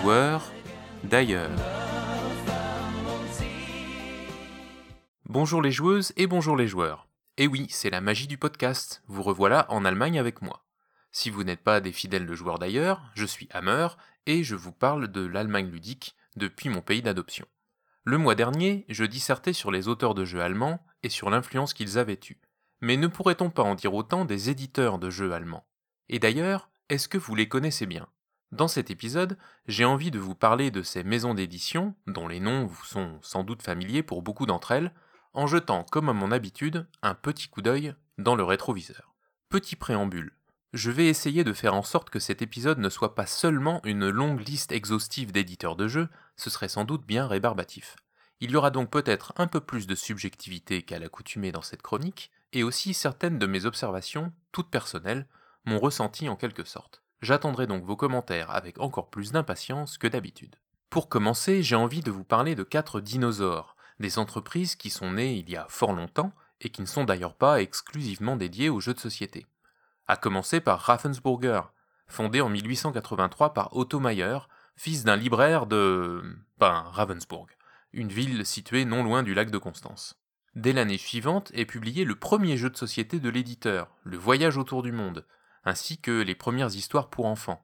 Joueurs d'ailleurs. Bonjour les joueuses et bonjour les joueurs. Et oui, c'est la magie du podcast, vous revoilà en Allemagne avec moi. Si vous n'êtes pas des fidèles de joueurs d'ailleurs, je suis Hammer et je vous parle de l'Allemagne ludique depuis mon pays d'adoption. Le mois dernier, je dissertais sur les auteurs de jeux allemands et sur l'influence qu'ils avaient eue. Mais ne pourrait-on pas en dire autant des éditeurs de jeux allemands? Et d'ailleurs, est-ce que vous les connaissez bien? Dans cet épisode, j'ai envie de vous parler de ces maisons d'édition, dont les noms vous sont sans doute familiers pour beaucoup d'entre elles, en jetant, comme à mon habitude, un petit coup d'œil dans le rétroviseur. Petit préambule. Je vais essayer de faire en sorte que cet épisode ne soit pas seulement une longue liste exhaustive d'éditeurs de jeux, ce serait sans doute bien rébarbatif. Il y aura donc peut-être un peu plus de subjectivité qu'à l'accoutumée dans cette chronique, et aussi certaines de mes observations, toutes personnelles, m'ont ressenti en quelque sorte. J'attendrai donc vos commentaires avec encore plus d'impatience que d'habitude. Pour commencer, j'ai envie de vous parler de quatre dinosaures, des entreprises qui sont nées il y a fort longtemps et qui ne sont d'ailleurs pas exclusivement dédiées aux jeux de société. À commencer par Ravensburger, fondé en 1883 par Otto Mayer, fils d'un libraire de. ben, Ravensburg, une ville située non loin du lac de Constance. Dès l'année suivante est publié le premier jeu de société de l'éditeur, Le Voyage autour du monde, ainsi que les premières histoires pour enfants.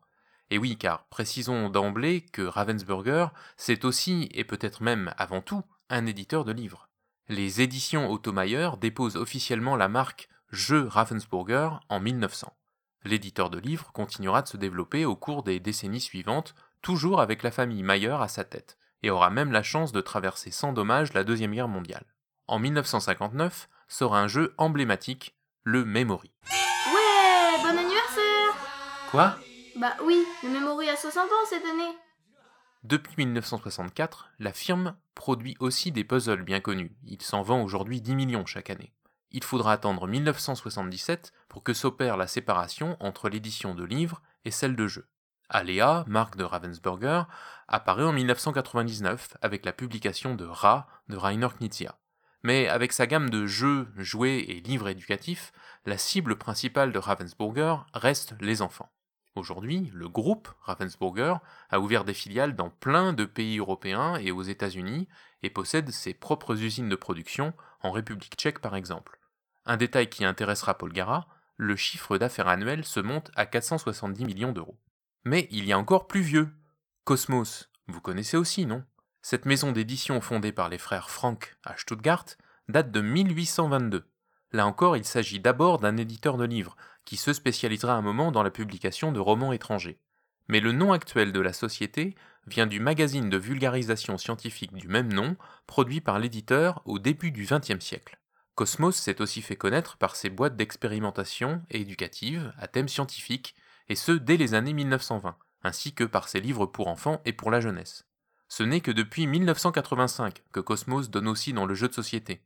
Et oui, car précisons d'emblée que Ravensburger, c'est aussi, et peut-être même avant tout, un éditeur de livres. Les éditions Automayer déposent officiellement la marque Jeux Ravensburger en 1900. L'éditeur de livres continuera de se développer au cours des décennies suivantes, toujours avec la famille Mayer à sa tête, et aura même la chance de traverser sans dommage la Deuxième Guerre mondiale. En 1959 sort un jeu emblématique, le Memory. Ouais, bon anniversaire Quoi? Bah oui, le Memory a 60 ans cette année. Depuis 1964, la firme produit aussi des puzzles bien connus. Il s'en vend aujourd'hui 10 millions chaque année. Il faudra attendre 1977 pour que s'opère la séparation entre l'édition de livres et celle de jeux. Alea, marque de Ravensburger, apparaît en 1999 avec la publication de Ra de Rainer Knizia. Mais avec sa gamme de jeux, jouets et livres éducatifs, la cible principale de Ravensburger reste les enfants. Aujourd'hui, le groupe Ravensburger a ouvert des filiales dans plein de pays européens et aux États-Unis et possède ses propres usines de production en République tchèque par exemple. Un détail qui intéressera Paul le chiffre d'affaires annuel se monte à 470 millions d'euros. Mais il y a encore plus vieux. Cosmos, vous connaissez aussi, non? Cette maison d'édition fondée par les frères Frank à Stuttgart date de 1822. Là encore, il s'agit d'abord d'un éditeur de livres, qui se spécialisera un moment dans la publication de romans étrangers. Mais le nom actuel de la société vient du magazine de vulgarisation scientifique du même nom, produit par l'éditeur au début du XXe siècle. Cosmos s'est aussi fait connaître par ses boîtes d'expérimentation et éducatives à thème scientifique, et ce dès les années 1920, ainsi que par ses livres pour enfants et pour la jeunesse. Ce n'est que depuis 1985 que Cosmos donne aussi dans le jeu de société.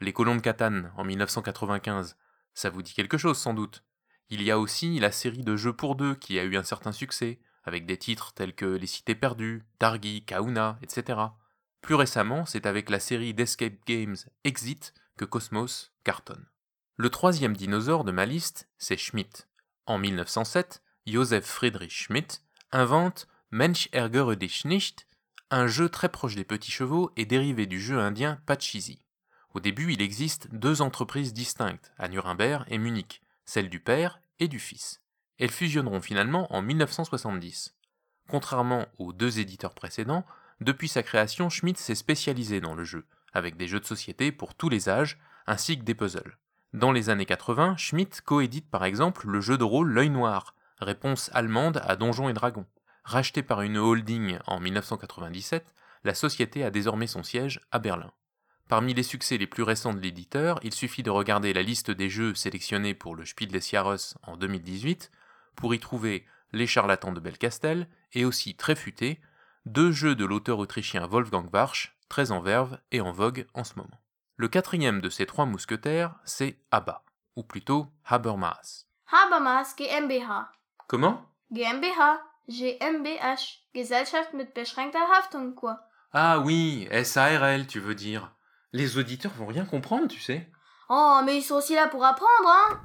Les colons de Catane en 1995, ça vous dit quelque chose sans doute. Il y a aussi la série de jeux pour deux qui a eu un certain succès, avec des titres tels que Les Cités Perdues, Targi, Kauna, etc. Plus récemment, c'est avec la série d'escape games Exit que Cosmos cartonne. Le troisième dinosaure de ma liste, c'est Schmidt. En 1907, Joseph Friedrich Schmidt invente Mensch ärgere dich nicht, un jeu très proche des petits chevaux et dérivé du jeu indien Pachisi. Au début, il existe deux entreprises distinctes, à Nuremberg et Munich, celle du père et du fils. Elles fusionneront finalement en 1970. Contrairement aux deux éditeurs précédents, depuis sa création, Schmidt s'est spécialisé dans le jeu, avec des jeux de société pour tous les âges, ainsi que des puzzles. Dans les années 80, Schmidt coédite par exemple le jeu de rôle L'œil noir, réponse allemande à Donjons et Dragons. Racheté par une holding en 1997, la société a désormais son siège à Berlin. Parmi les succès les plus récents de l'éditeur, il suffit de regarder la liste des jeux sélectionnés pour le Spiel des Jahres en 2018 pour y trouver Les Charlatans de Belcastel et aussi très futé, deux jeux de l'auteur autrichien Wolfgang Warsch, très en verve et en vogue en ce moment. Le quatrième de ces trois mousquetaires, c'est ABBA, ou plutôt Habermas. Habermas GmbH. Comment? GmbH. GmbH. Gesellschaft mit beschränkter Haftung, quoi. Ah oui, SARL, tu veux dire. Les auditeurs vont rien comprendre, tu sais. Oh, mais ils sont aussi là pour apprendre, hein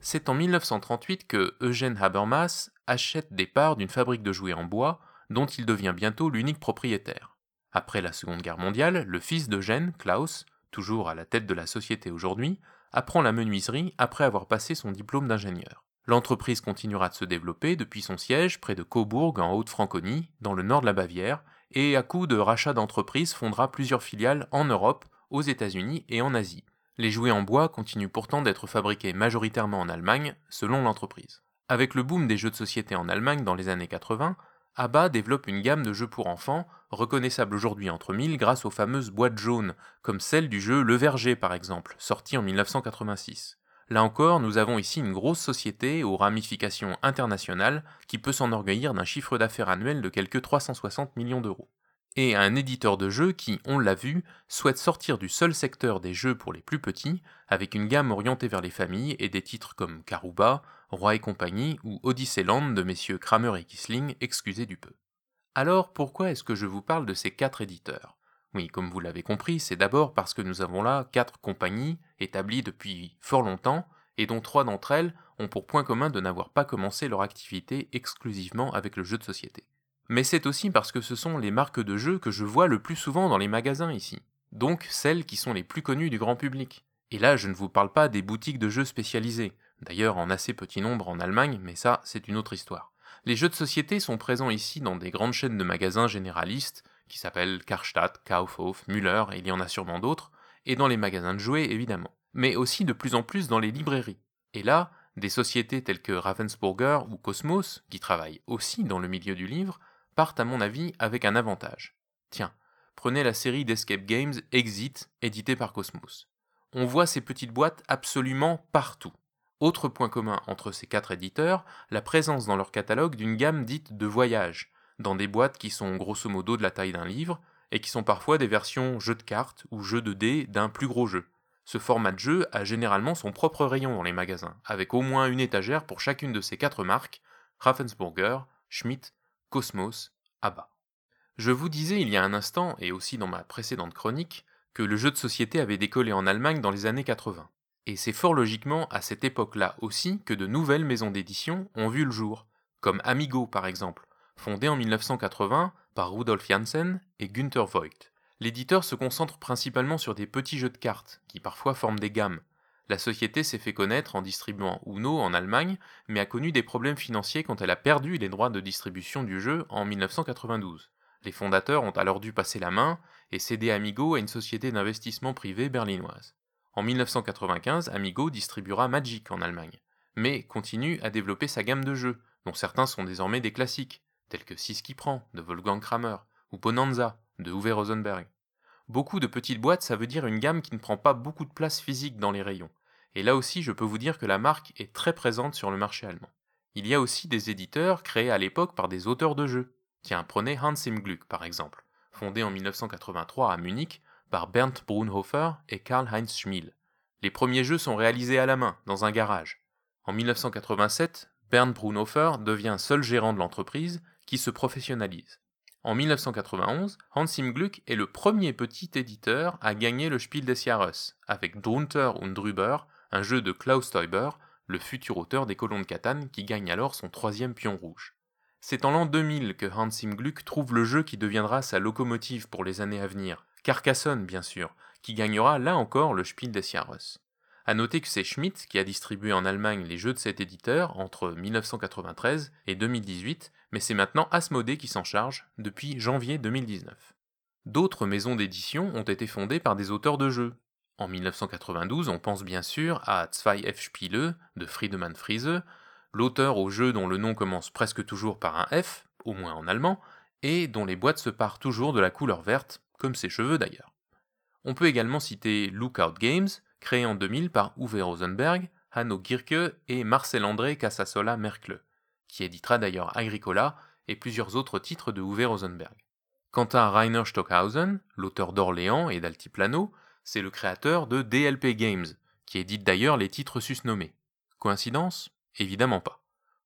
C'est en 1938 que Eugène Habermas achète des parts d'une fabrique de jouets en bois dont il devient bientôt l'unique propriétaire. Après la Seconde Guerre mondiale, le fils d'Eugène, Klaus, toujours à la tête de la société aujourd'hui, apprend la menuiserie après avoir passé son diplôme d'ingénieur. L'entreprise continuera de se développer depuis son siège près de Cobourg en Haute-Franconie, dans le nord de la Bavière, et à coup de rachat d'entreprises fondera plusieurs filiales en Europe, aux États-Unis et en Asie. Les jouets en bois continuent pourtant d'être fabriqués majoritairement en Allemagne, selon l'entreprise. Avec le boom des jeux de société en Allemagne dans les années 80, ABBA développe une gamme de jeux pour enfants, reconnaissable aujourd'hui entre mille grâce aux fameuses boîtes jaunes, comme celle du jeu Le Verger par exemple, sorti en 1986. Là encore, nous avons ici une grosse société aux ramifications internationales qui peut s'enorgueillir d'un chiffre d'affaires annuel de quelques 360 millions d'euros. Et un éditeur de jeux qui, on l'a vu, souhaite sortir du seul secteur des jeux pour les plus petits, avec une gamme orientée vers les familles et des titres comme Karuba, Roi et compagnie ou Odysseyland de messieurs Kramer et Kisling, excusez du peu. Alors pourquoi est-ce que je vous parle de ces quatre éditeurs? Oui, comme vous l'avez compris, c'est d'abord parce que nous avons là quatre compagnies établies depuis fort longtemps et dont trois d'entre elles ont pour point commun de n'avoir pas commencé leur activité exclusivement avec le jeu de société. Mais c'est aussi parce que ce sont les marques de jeux que je vois le plus souvent dans les magasins ici, donc celles qui sont les plus connues du grand public. Et là, je ne vous parle pas des boutiques de jeux spécialisées, d'ailleurs en assez petit nombre en Allemagne, mais ça, c'est une autre histoire. Les jeux de société sont présents ici dans des grandes chaînes de magasins généralistes, qui s'appellent Karstadt, Kaufhof, Müller, il y en a sûrement d'autres, et dans les magasins de jouets évidemment, mais aussi de plus en plus dans les librairies. Et là, des sociétés telles que Ravensburger ou Cosmos, qui travaillent aussi dans le milieu du livre, partent à mon avis avec un avantage. Tiens, prenez la série d'escape games Exit, éditée par Cosmos. On voit ces petites boîtes absolument partout. Autre point commun entre ces quatre éditeurs, la présence dans leur catalogue d'une gamme dite de voyage, dans des boîtes qui sont grosso modo de la taille d'un livre, et qui sont parfois des versions jeux de cartes ou jeux de dés d'un plus gros jeu. Ce format de jeu a généralement son propre rayon dans les magasins, avec au moins une étagère pour chacune de ces quatre marques, Ravensburger, Schmidt, Cosmos, ABBA. Je vous disais il y a un instant, et aussi dans ma précédente chronique, que le jeu de société avait décollé en Allemagne dans les années 80. Et c'est fort logiquement à cette époque-là aussi que de nouvelles maisons d'édition ont vu le jour, comme Amigo par exemple, fondé en 1980 par Rudolf Janssen et Günther Voigt. L'éditeur se concentre principalement sur des petits jeux de cartes, qui parfois forment des gammes. La société s'est fait connaître en distribuant Uno en Allemagne, mais a connu des problèmes financiers quand elle a perdu les droits de distribution du jeu en 1992. Les fondateurs ont alors dû passer la main et céder Amigo à une société d'investissement privé berlinoise. En 1995, Amigo distribuera Magic en Allemagne, mais continue à développer sa gamme de jeux, dont certains sont désormais des classiques, tels que 6 qui prend de Wolfgang Kramer ou Bonanza de Uwe Rosenberg. Beaucoup de petites boîtes, ça veut dire une gamme qui ne prend pas beaucoup de place physique dans les rayons. Et là aussi, je peux vous dire que la marque est très présente sur le marché allemand. Il y a aussi des éditeurs créés à l'époque par des auteurs de jeux. Tiens, prenez Hans im Glück par exemple, fondé en 1983 à Munich par Bernd Brunhofer et Karl-Heinz Schmiel. Les premiers jeux sont réalisés à la main, dans un garage. En 1987, Bernd Brunhofer devient seul gérant de l'entreprise se professionnalise. En 1991, Hans im Glück est le premier petit éditeur à gagner le Spiel des Jahres, avec Drunter und Drüber, un jeu de Klaus Teuber, le futur auteur des Colons de Catane, qui gagne alors son troisième pion rouge. C'est en l'an 2000 que Hans im Glück trouve le jeu qui deviendra sa locomotive pour les années à venir, Carcassonne bien sûr, qui gagnera là encore le Spiel des Jahres. A noter que c'est Schmidt qui a distribué en Allemagne les jeux de cet éditeur entre 1993 et 2018, mais c'est maintenant Asmodée qui s'en charge depuis janvier 2019. D'autres maisons d'édition ont été fondées par des auteurs de jeux. En 1992, on pense bien sûr à Zwei F Spiele de Friedemann Friese, l'auteur au jeu dont le nom commence presque toujours par un F, au moins en allemand, et dont les boîtes se parent toujours de la couleur verte, comme ses cheveux d'ailleurs. On peut également citer Lookout Games, créé en 2000 par Uwe Rosenberg, Hanno Gierke et Marcel-André Casasola Merkle, qui éditera d'ailleurs Agricola et plusieurs autres titres de Uwe Rosenberg. Quant à Rainer Stockhausen, l'auteur d'Orléans et d'Altiplano, c'est le créateur de DLP Games, qui édite d'ailleurs les titres susnommés. Coïncidence? Évidemment pas.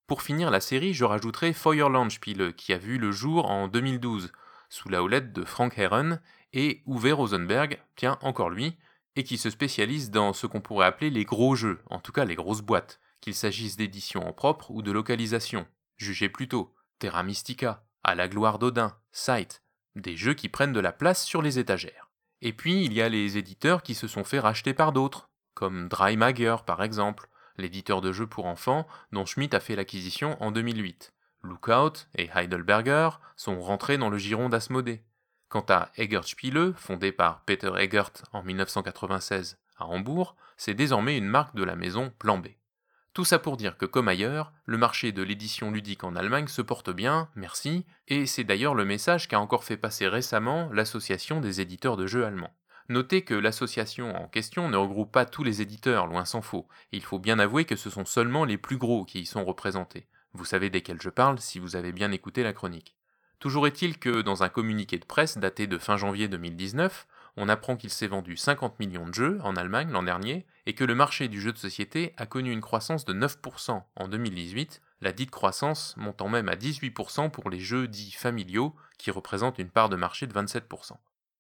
Pour finir la série, je rajouterai Feuerlandspiele, qui a vu le jour en 2012, sous la houlette de Frank Herren et Uwe Rosenberg, tiens, encore lui, et qui se spécialise dans ce qu'on pourrait appeler les gros jeux, en tout cas les grosses boîtes, qu'il s'agisse d'édition en propre ou de localisation. Jugez plutôt Terra Mystica, À la gloire d'Odin, Sight, des jeux qui prennent de la place sur les étagères. Et puis il y a les éditeurs qui se sont fait racheter par d'autres, comme Drymager par exemple, l'éditeur de jeux pour enfants dont Schmidt a fait l'acquisition en 2008. Lookout et Heidelberger sont rentrés dans le giron d'Asmodée. Quant à Egert Spiele, fondé par Peter Egert en 1996 à Hambourg, c'est désormais une marque de la maison Plan B. Tout ça pour dire que comme ailleurs, le marché de l'édition ludique en Allemagne se porte bien, merci, et c'est d'ailleurs le message qu'a encore fait passer récemment l'association des éditeurs de jeux allemands. Notez que l'association en question ne regroupe pas tous les éditeurs, loin s'en faut. Il faut bien avouer que ce sont seulement les plus gros qui y sont représentés. Vous savez desquels je parle si vous avez bien écouté la chronique. Toujours est-il que dans un communiqué de presse daté de fin janvier 2019, on apprend qu'il s'est vendu 50 millions de jeux en Allemagne l'an dernier et que le marché du jeu de société a connu une croissance de 9% en 2018, la dite croissance montant même à 18% pour les jeux dits familiaux qui représentent une part de marché de 27%.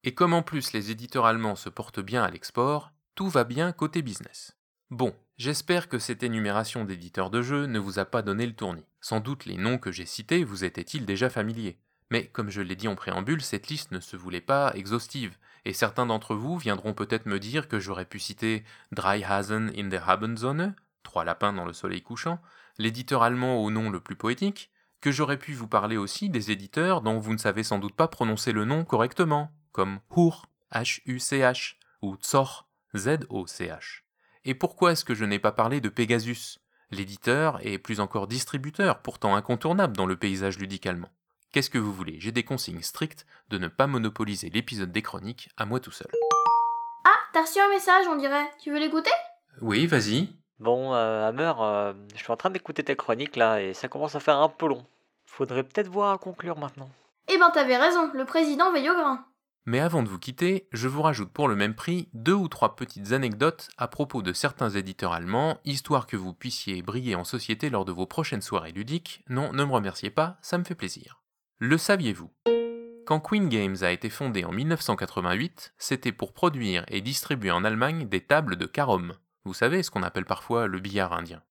Et comme en plus les éditeurs allemands se portent bien à l'export, tout va bien côté business. Bon, j'espère que cette énumération d'éditeurs de jeux ne vous a pas donné le tournis. Sans doute les noms que j'ai cités vous étaient-ils déjà familiers. Mais comme je l'ai dit en préambule, cette liste ne se voulait pas exhaustive, et certains d'entre vous viendront peut-être me dire que j'aurais pu citer Dreihasen in der Abendsonne, Trois lapins dans le soleil couchant, l'éditeur allemand au nom le plus poétique, que j'aurais pu vous parler aussi des éditeurs dont vous ne savez sans doute pas prononcer le nom correctement, comme Huch, H-U-C-H, ou Zoch, Z-O-C-H. Et pourquoi est-ce que je n'ai pas parlé de Pegasus, l'éditeur et plus encore distributeur, pourtant incontournable dans le paysage ludique allemand Qu'est-ce que vous voulez? J'ai des consignes strictes de ne pas monopoliser l'épisode des chroniques à moi tout seul. Ah, t'as reçu un message, on dirait. Tu veux l'écouter? Oui, vas-y. Bon, euh, Hammer, euh, je suis en train d'écouter tes chroniques là et ça commence à faire un peu long. Faudrait peut-être voir à conclure maintenant. Eh ben t'avais raison, le président veille au grain. Mais avant de vous quitter, je vous rajoute pour le même prix deux ou trois petites anecdotes à propos de certains éditeurs allemands, histoire que vous puissiez briller en société lors de vos prochaines soirées ludiques. Non, ne me remerciez pas, ça me fait plaisir. Le saviez-vous? Quand Queen Games a été fondé en 1988, c'était pour produire et distribuer en Allemagne des tables de carom. Vous savez ce qu'on appelle parfois le billard indien.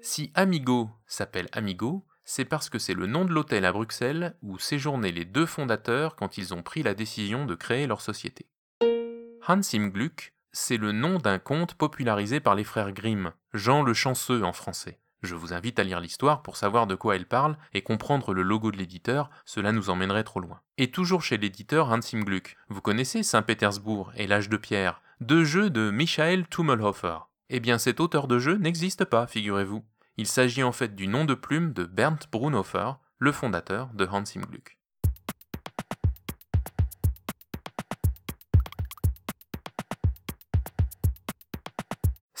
Si Amigo s'appelle Amigo, c'est parce que c'est le nom de l'hôtel à Bruxelles où séjournaient les deux fondateurs quand ils ont pris la décision de créer leur société. Hans im Glück, c'est le nom d'un conte popularisé par les frères Grimm, Jean le Chanceux en français. Je vous invite à lire l'histoire pour savoir de quoi elle parle et comprendre le logo de l'éditeur, cela nous emmènerait trop loin. Et toujours chez l'éditeur Hans im Glück, vous connaissez Saint-Pétersbourg et l'âge de pierre, deux jeux de Michael Tummelhofer. Eh bien cet auteur de jeu n'existe pas, figurez-vous. Il s'agit en fait du nom de plume de Bernd Brunhofer, le fondateur de Hans im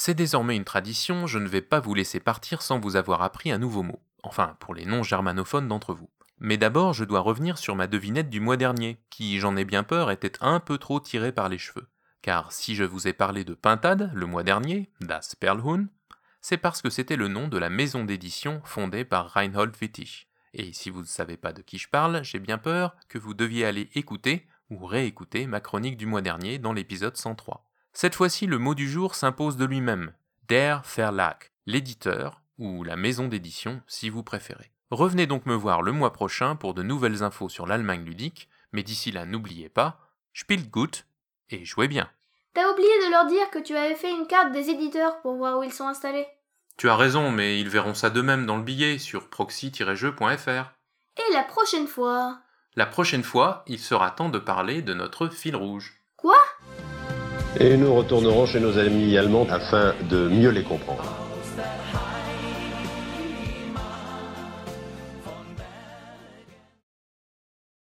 C'est désormais une tradition, je ne vais pas vous laisser partir sans vous avoir appris un nouveau mot. Enfin, pour les non-germanophones d'entre vous. Mais d'abord, je dois revenir sur ma devinette du mois dernier, qui, j'en ai bien peur, était un peu trop tirée par les cheveux. Car si je vous ai parlé de Pintade le mois dernier, Das Perlhuhn, c'est parce que c'était le nom de la maison d'édition fondée par Reinhold Wittich. Et si vous ne savez pas de qui je parle, j'ai bien peur que vous deviez aller écouter ou réécouter ma chronique du mois dernier dans l'épisode 103. Cette fois-ci, le mot du jour s'impose de lui-même, Der Verlag, l'éditeur, ou la maison d'édition si vous préférez. Revenez donc me voir le mois prochain pour de nouvelles infos sur l'Allemagne ludique, mais d'ici là n'oubliez pas, spielt gut et jouez bien. T'as oublié de leur dire que tu avais fait une carte des éditeurs pour voir où ils sont installés. Tu as raison, mais ils verront ça d'eux-mêmes dans le billet sur proxy-jeu.fr. Et la prochaine fois La prochaine fois, il sera temps de parler de notre fil rouge. Et nous retournerons chez nos amis allemands afin de mieux les comprendre.